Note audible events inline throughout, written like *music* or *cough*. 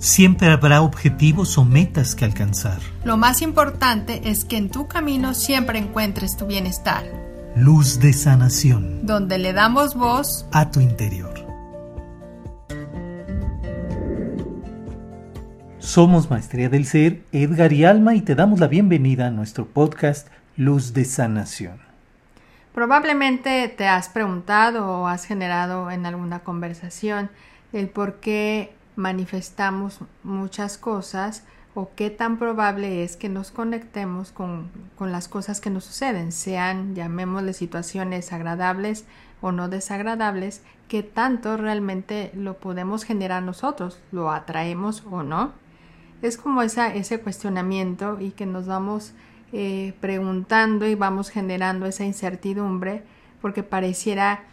Siempre habrá objetivos o metas que alcanzar. Lo más importante es que en tu camino siempre encuentres tu bienestar. Luz de sanación. Donde le damos voz a tu interior. Somos Maestría del Ser, Edgar y Alma, y te damos la bienvenida a nuestro podcast Luz de Sanación. Probablemente te has preguntado o has generado en alguna conversación el por qué manifestamos muchas cosas o qué tan probable es que nos conectemos con, con, las cosas que nos suceden, sean, llamémosle, situaciones agradables o no desagradables, qué tanto realmente lo podemos generar nosotros, lo atraemos o no. Es como esa, ese cuestionamiento y que nos vamos eh, preguntando y vamos generando esa incertidumbre porque pareciera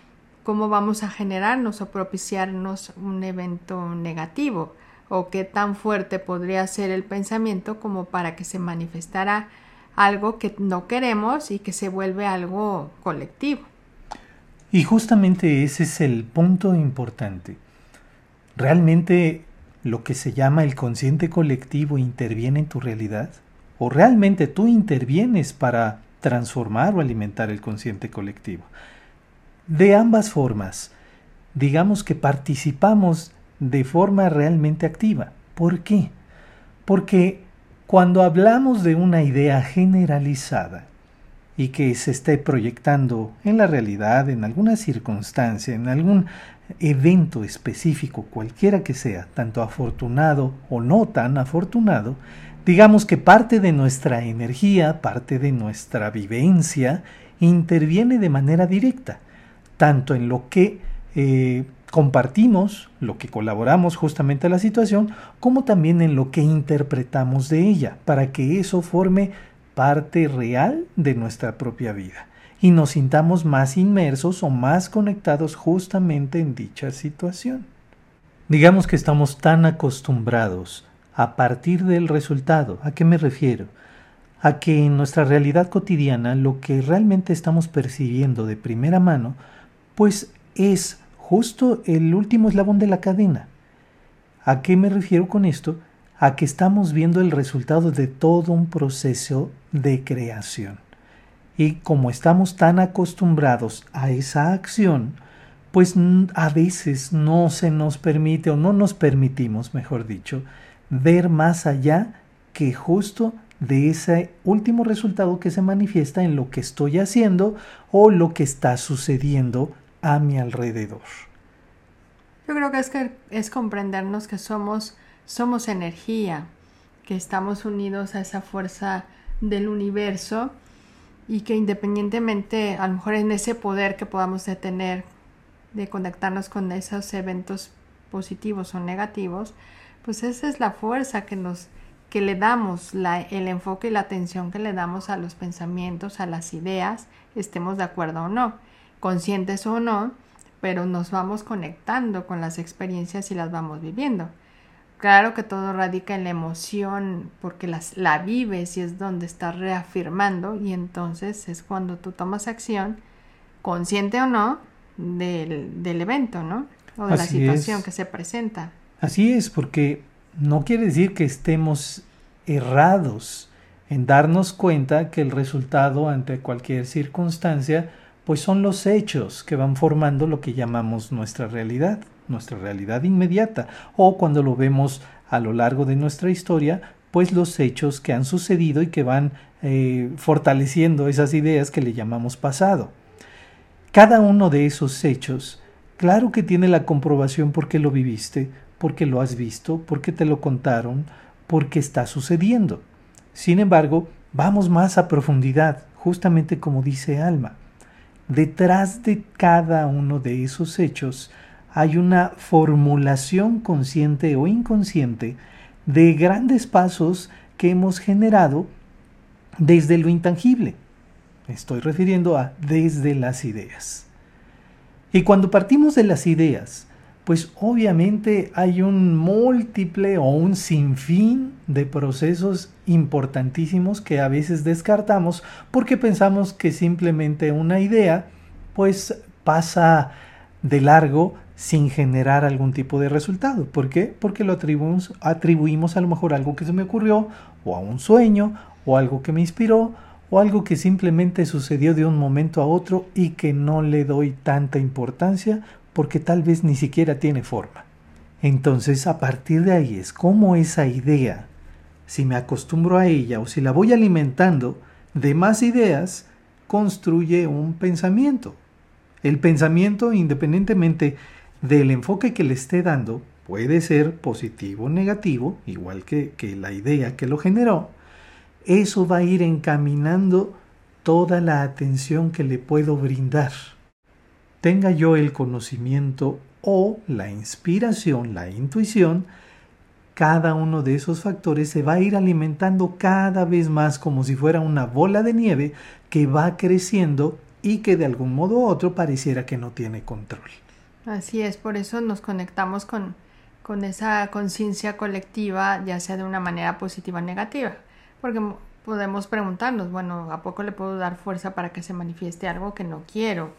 cómo vamos a generarnos o propiciarnos un evento negativo o qué tan fuerte podría ser el pensamiento como para que se manifestara algo que no queremos y que se vuelve algo colectivo. Y justamente ese es el punto importante. ¿Realmente lo que se llama el consciente colectivo interviene en tu realidad? ¿O realmente tú intervienes para transformar o alimentar el consciente colectivo? De ambas formas. Digamos que participamos de forma realmente activa. ¿Por qué? Porque cuando hablamos de una idea generalizada y que se esté proyectando en la realidad, en alguna circunstancia, en algún evento específico, cualquiera que sea, tanto afortunado o no tan afortunado, digamos que parte de nuestra energía, parte de nuestra vivencia, interviene de manera directa tanto en lo que eh, compartimos, lo que colaboramos justamente a la situación, como también en lo que interpretamos de ella, para que eso forme parte real de nuestra propia vida y nos sintamos más inmersos o más conectados justamente en dicha situación. Digamos que estamos tan acostumbrados a partir del resultado. ¿A qué me refiero? A que en nuestra realidad cotidiana lo que realmente estamos percibiendo de primera mano pues es justo el último eslabón de la cadena. ¿A qué me refiero con esto? A que estamos viendo el resultado de todo un proceso de creación. Y como estamos tan acostumbrados a esa acción, pues a veces no se nos permite o no nos permitimos, mejor dicho, ver más allá que justo de ese último resultado que se manifiesta en lo que estoy haciendo o lo que está sucediendo a mi alrededor. Yo creo que es que es comprendernos que somos somos energía, que estamos unidos a esa fuerza del universo y que independientemente a lo mejor en ese poder que podamos tener de conectarnos con esos eventos positivos o negativos, pues esa es la fuerza que nos que le damos la, el enfoque y la atención que le damos a los pensamientos, a las ideas, estemos de acuerdo o no conscientes o no, pero nos vamos conectando con las experiencias y las vamos viviendo. Claro que todo radica en la emoción porque las, la vives y es donde estás reafirmando y entonces es cuando tú tomas acción, consciente o no, del, del evento, ¿no? O de la situación que se presenta. Así es, porque no quiere decir que estemos errados en darnos cuenta que el resultado ante cualquier circunstancia pues son los hechos que van formando lo que llamamos nuestra realidad, nuestra realidad inmediata, o cuando lo vemos a lo largo de nuestra historia, pues los hechos que han sucedido y que van eh, fortaleciendo esas ideas que le llamamos pasado. Cada uno de esos hechos, claro que tiene la comprobación porque lo viviste, porque lo has visto, porque te lo contaron, porque está sucediendo. Sin embargo, vamos más a profundidad, justamente como dice Alma. Detrás de cada uno de esos hechos hay una formulación consciente o inconsciente de grandes pasos que hemos generado desde lo intangible. estoy refiriendo a desde las ideas. Y cuando partimos de las ideas, pues obviamente hay un múltiple o un sinfín de procesos importantísimos que a veces descartamos porque pensamos que simplemente una idea pues pasa de largo sin generar algún tipo de resultado. ¿Por qué? Porque lo atribuimos, atribuimos a lo mejor a algo que se me ocurrió, o a un sueño, o algo que me inspiró, o algo que simplemente sucedió de un momento a otro y que no le doy tanta importancia porque tal vez ni siquiera tiene forma. Entonces a partir de ahí es como esa idea, si me acostumbro a ella o si la voy alimentando de más ideas, construye un pensamiento. El pensamiento, independientemente del enfoque que le esté dando, puede ser positivo o negativo, igual que, que la idea que lo generó, eso va a ir encaminando toda la atención que le puedo brindar. Tenga yo el conocimiento o la inspiración, la intuición, cada uno de esos factores se va a ir alimentando cada vez más como si fuera una bola de nieve que va creciendo y que de algún modo u otro pareciera que no tiene control. Así es, por eso nos conectamos con, con esa conciencia colectiva, ya sea de una manera positiva o negativa. Porque podemos preguntarnos, bueno, ¿a poco le puedo dar fuerza para que se manifieste algo que no quiero?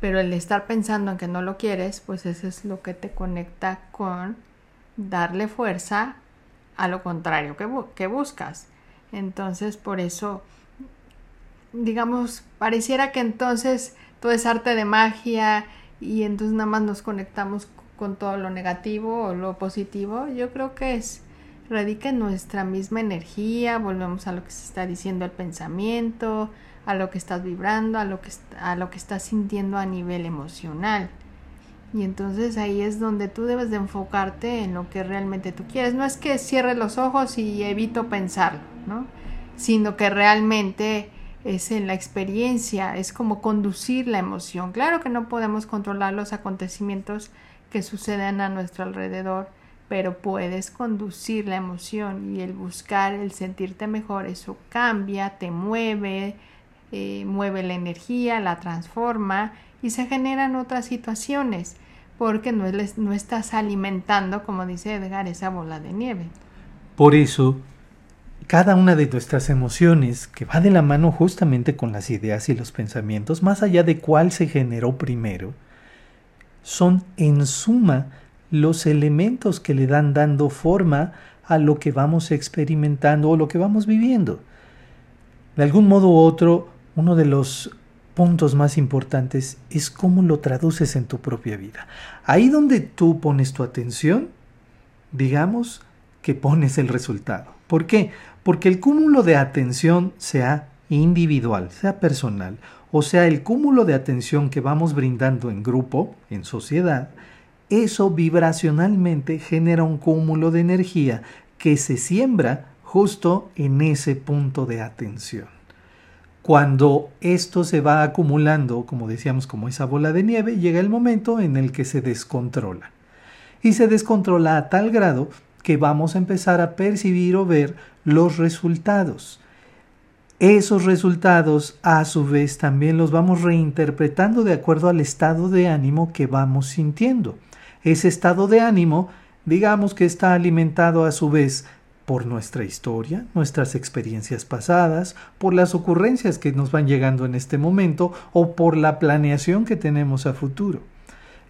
Pero el estar pensando en que no lo quieres, pues eso es lo que te conecta con darle fuerza a lo contrario que, buscas. Entonces, por eso, digamos, pareciera que entonces todo es arte de magia y entonces nada más nos conectamos con todo lo negativo o lo positivo. Yo creo que es radica en nuestra misma energía, volvemos a lo que se está diciendo el pensamiento, a lo que estás vibrando, a lo que, a lo que estás sintiendo a nivel emocional. Y entonces ahí es donde tú debes de enfocarte en lo que realmente tú quieres. No es que cierre los ojos y evito pensarlo, ¿no? Sino que realmente es en la experiencia, es como conducir la emoción. Claro que no podemos controlar los acontecimientos que suceden a nuestro alrededor, pero puedes conducir la emoción y el buscar, el sentirte mejor, eso cambia, te mueve, eh, mueve la energía, la transforma y se generan otras situaciones porque no, no estás alimentando, como dice Edgar, esa bola de nieve. Por eso, cada una de nuestras emociones, que va de la mano justamente con las ideas y los pensamientos, más allá de cuál se generó primero, son en suma los elementos que le dan dando forma a lo que vamos experimentando o lo que vamos viviendo. De algún modo u otro, uno de los puntos más importantes es cómo lo traduces en tu propia vida. Ahí donde tú pones tu atención, digamos que pones el resultado. ¿Por qué? Porque el cúmulo de atención, sea individual, sea personal, o sea el cúmulo de atención que vamos brindando en grupo, en sociedad, eso vibracionalmente genera un cúmulo de energía que se siembra justo en ese punto de atención. Cuando esto se va acumulando, como decíamos, como esa bola de nieve, llega el momento en el que se descontrola. Y se descontrola a tal grado que vamos a empezar a percibir o ver los resultados. Esos resultados a su vez también los vamos reinterpretando de acuerdo al estado de ánimo que vamos sintiendo. Ese estado de ánimo, digamos que está alimentado a su vez por nuestra historia, nuestras experiencias pasadas, por las ocurrencias que nos van llegando en este momento o por la planeación que tenemos a futuro.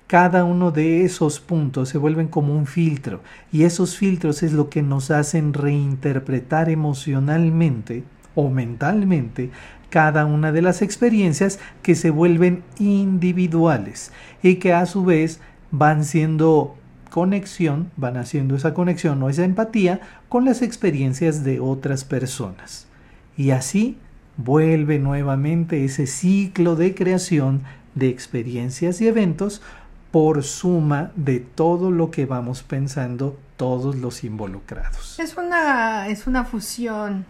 Cada uno de esos puntos se vuelven como un filtro y esos filtros es lo que nos hacen reinterpretar emocionalmente o mentalmente cada una de las experiencias que se vuelven individuales y que a su vez van siendo conexión, van haciendo esa conexión o esa empatía con las experiencias de otras personas. Y así vuelve nuevamente ese ciclo de creación de experiencias y eventos por suma de todo lo que vamos pensando todos los involucrados. Es una, es una fusión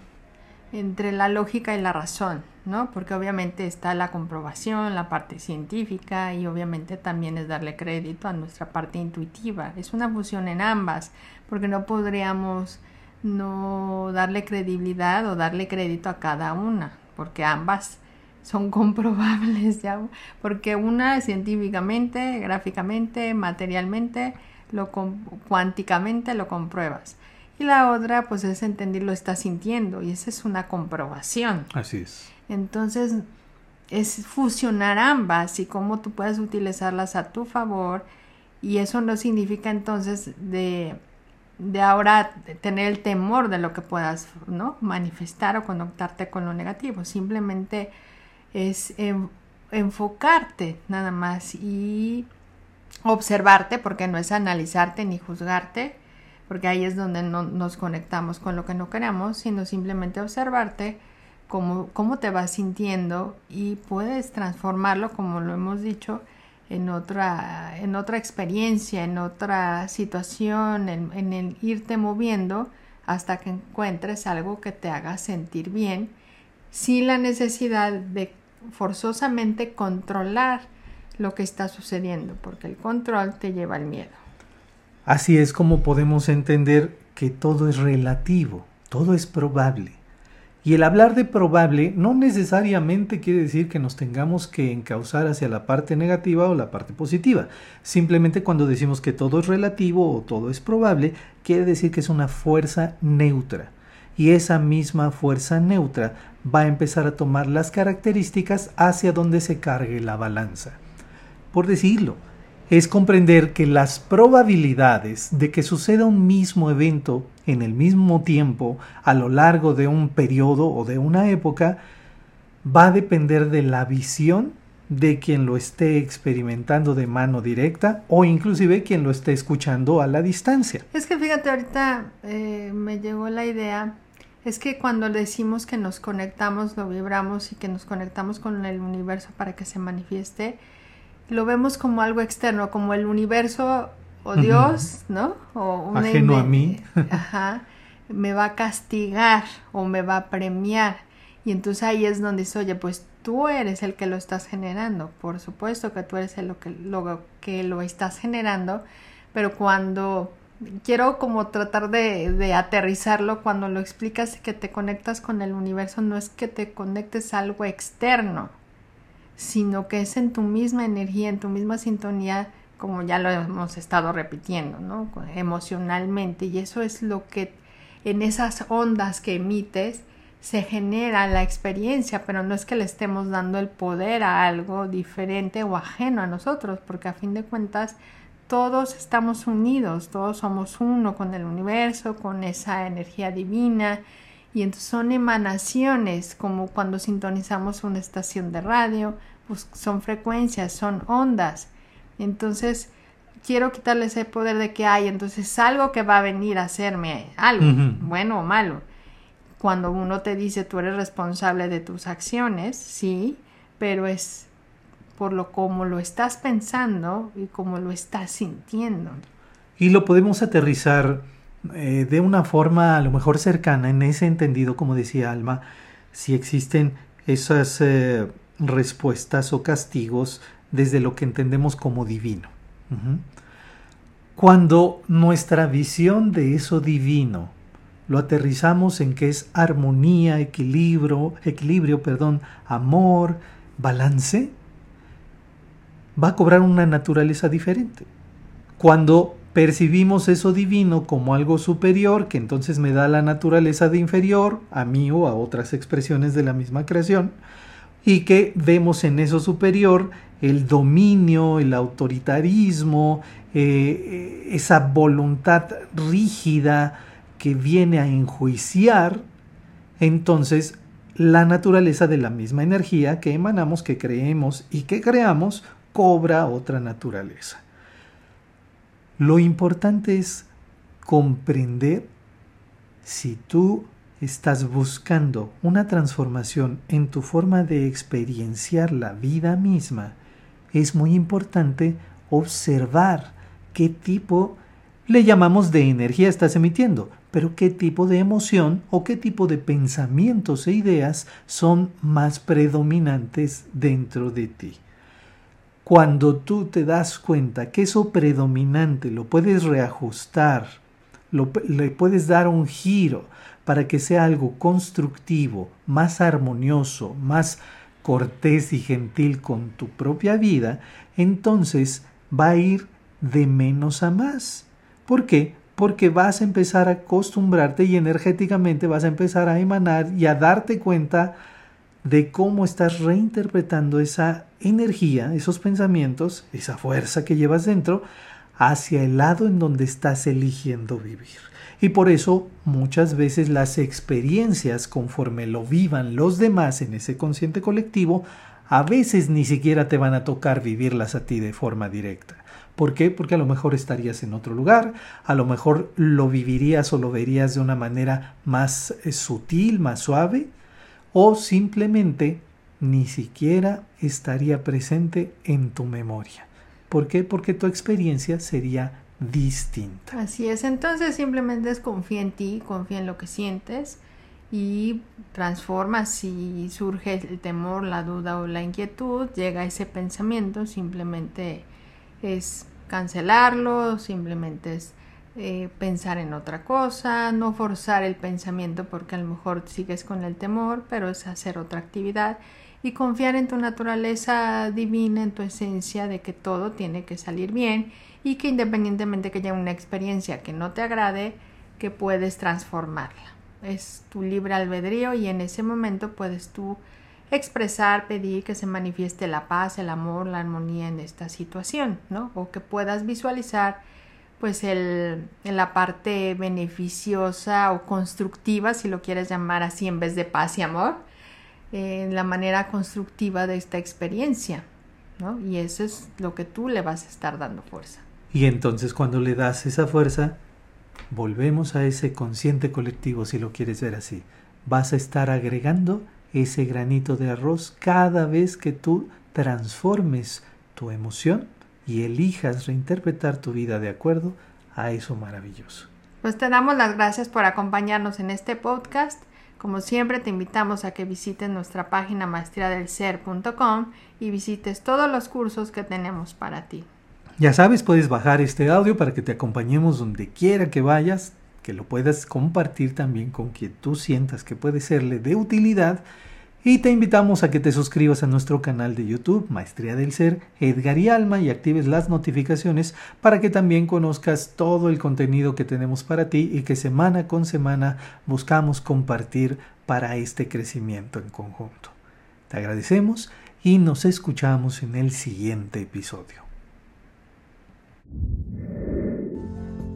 entre la lógica y la razón. ¿No? Porque obviamente está la comprobación, la parte científica y obviamente también es darle crédito a nuestra parte intuitiva. Es una fusión en ambas, porque no podríamos no darle credibilidad o darle crédito a cada una, porque ambas son *laughs* comprobables ya, porque una científicamente, gráficamente, materialmente, lo cuánticamente lo compruebas. Y la otra, pues es entender lo está sintiendo, y esa es una comprobación. Así es. Entonces, es fusionar ambas y cómo tú puedes utilizarlas a tu favor Y eso no significa entonces de, de ahora tener el temor de lo que puedas ¿no? manifestar o conectarte con lo negativo. Simplemente es enfocarte nada más y observarte, porque no es analizarte ni juzgarte, porque ahí es donde no nos conectamos con lo que no queremos, sino simplemente observarte cómo, cómo te vas sintiendo y puedes transformarlo, como lo hemos dicho, en otra, en otra experiencia, en otra situación, en, en el irte moviendo hasta que encuentres algo que te haga sentir bien, sin la necesidad de forzosamente controlar lo que está sucediendo, porque el control te lleva al miedo. Así es como podemos entender que todo es relativo, todo es probable. Y el hablar de probable no necesariamente quiere decir que nos tengamos que encauzar hacia la parte negativa o la parte positiva. Simplemente cuando decimos que todo es relativo o todo es probable, quiere decir que es una fuerza neutra. Y esa misma fuerza neutra va a empezar a tomar las características hacia donde se cargue la balanza. Por decirlo, es comprender que las probabilidades de que suceda un mismo evento en el mismo tiempo a lo largo de un periodo o de una época va a depender de la visión de quien lo esté experimentando de mano directa o inclusive quien lo esté escuchando a la distancia. Es que fíjate, ahorita eh, me llegó la idea, es que cuando decimos que nos conectamos, lo vibramos y que nos conectamos con el universo para que se manifieste, lo vemos como algo externo, como el universo o Dios, ¿no? O Ajeno a mí. *laughs* Ajá, me va a castigar o me va a premiar. Y entonces ahí es donde dice, oye, pues tú eres el que lo estás generando. Por supuesto que tú eres el lo que, lo que lo estás generando, pero cuando quiero como tratar de, de, aterrizarlo cuando lo explicas que te conectas con el universo, no es que te conectes a algo externo, sino que es en tu misma energía, en tu misma sintonía, como ya lo hemos estado repitiendo, ¿no? Emocionalmente. Y eso es lo que en esas ondas que emites se genera la experiencia, pero no es que le estemos dando el poder a algo diferente o ajeno a nosotros, porque a fin de cuentas todos estamos unidos, todos somos uno con el universo, con esa energía divina, y entonces son emanaciones, como cuando sintonizamos una estación de radio, pues son frecuencias, son ondas. Entonces, quiero quitarle ese poder de que hay, entonces algo que va a venir a hacerme algo, bueno o malo. Cuando uno te dice tú eres responsable de tus acciones, sí, pero es por lo como lo estás pensando y como lo estás sintiendo. Y lo podemos aterrizar eh, de una forma a lo mejor cercana, en ese entendido, como decía Alma, si existen esas eh, respuestas o castigos desde lo que entendemos como divino. Cuando nuestra visión de eso divino lo aterrizamos en que es armonía, equilibrio, equilibrio, perdón, amor, balance, va a cobrar una naturaleza diferente. Cuando percibimos eso divino como algo superior, que entonces me da la naturaleza de inferior, a mí o a otras expresiones de la misma creación, y que vemos en eso superior el dominio, el autoritarismo, eh, esa voluntad rígida que viene a enjuiciar, entonces la naturaleza de la misma energía que emanamos, que creemos y que creamos, cobra otra naturaleza. Lo importante es comprender si tú estás buscando una transformación en tu forma de experienciar la vida misma, es muy importante observar qué tipo le llamamos de energía estás emitiendo, pero qué tipo de emoción o qué tipo de pensamientos e ideas son más predominantes dentro de ti. Cuando tú te das cuenta que eso predominante lo puedes reajustar, le puedes dar un giro para que sea algo constructivo, más armonioso, más cortés y gentil con tu propia vida, entonces va a ir de menos a más. ¿Por qué? Porque vas a empezar a acostumbrarte y energéticamente vas a empezar a emanar y a darte cuenta de cómo estás reinterpretando esa energía, esos pensamientos, esa fuerza que llevas dentro, hacia el lado en donde estás eligiendo vivir. Y por eso muchas veces las experiencias conforme lo vivan los demás en ese consciente colectivo, a veces ni siquiera te van a tocar vivirlas a ti de forma directa. ¿Por qué? Porque a lo mejor estarías en otro lugar, a lo mejor lo vivirías o lo verías de una manera más eh, sutil, más suave, o simplemente ni siquiera estaría presente en tu memoria. ¿Por qué? Porque tu experiencia sería distinta. Así es, entonces simplemente confía en ti, confía en lo que sientes y transforma si surge el temor, la duda o la inquietud, llega ese pensamiento, simplemente es cancelarlo, simplemente es eh, pensar en otra cosa, no forzar el pensamiento porque a lo mejor sigues con el temor, pero es hacer otra actividad y confiar en tu naturaleza divina, en tu esencia de que todo tiene que salir bien y que independientemente que haya una experiencia que no te agrade, que puedes transformarla. Es tu libre albedrío y en ese momento puedes tú expresar, pedir que se manifieste la paz, el amor, la armonía en esta situación, ¿no? O que puedas visualizar pues el, la parte beneficiosa o constructiva, si lo quieres llamar así en vez de paz y amor, en la manera constructiva de esta experiencia, ¿no? Y eso es lo que tú le vas a estar dando fuerza. Y entonces cuando le das esa fuerza, volvemos a ese consciente colectivo, si lo quieres ver así. Vas a estar agregando ese granito de arroz cada vez que tú transformes tu emoción y elijas reinterpretar tu vida de acuerdo a eso maravilloso. Pues te damos las gracias por acompañarnos en este podcast como siempre te invitamos a que visites nuestra página maestriadelser.com y visites todos los cursos que tenemos para ti. Ya sabes, puedes bajar este audio para que te acompañemos donde quiera que vayas, que lo puedas compartir también con quien tú sientas que puede serle de utilidad y te invitamos a que te suscribas a nuestro canal de YouTube, Maestría del Ser, Edgar y Alma, y actives las notificaciones para que también conozcas todo el contenido que tenemos para ti y que semana con semana buscamos compartir para este crecimiento en conjunto. Te agradecemos y nos escuchamos en el siguiente episodio.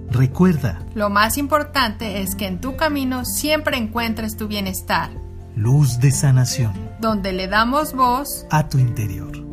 Recuerda, lo más importante es que en tu camino siempre encuentres tu bienestar luz de sanación, donde le damos voz a tu interior.